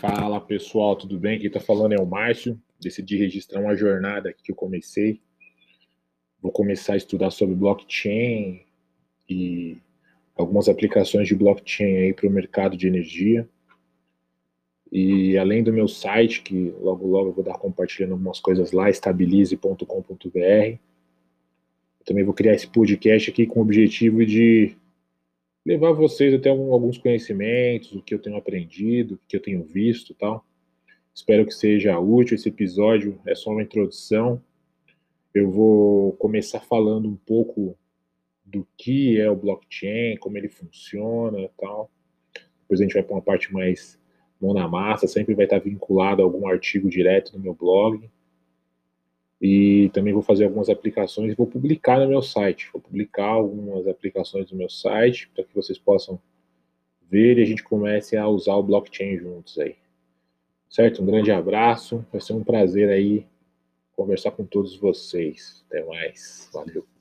Fala pessoal, tudo bem? Quem está falando é o Márcio. Decidi registrar uma jornada que eu comecei. Vou começar a estudar sobre blockchain e algumas aplicações de blockchain aí para o mercado de energia. E além do meu site, que logo logo eu vou dar compartilhando algumas coisas lá, estabilize.com.br. Também vou criar esse podcast aqui com o objetivo de levar vocês até alguns conhecimentos, o que eu tenho aprendido, o que eu tenho visto tal. Espero que seja útil. Esse episódio é só uma introdução. Eu vou começar falando um pouco do que é o blockchain, como ele funciona tal. Depois a gente vai para uma parte mais mão na massa, sempre vai estar vinculado a algum artigo direto no meu blog. E também vou fazer algumas aplicações e vou publicar no meu site. Vou publicar algumas aplicações no meu site para que vocês possam ver e a gente comece a usar o blockchain juntos aí. Certo? Um grande abraço. Vai ser um prazer aí conversar com todos vocês. Até mais. Valeu.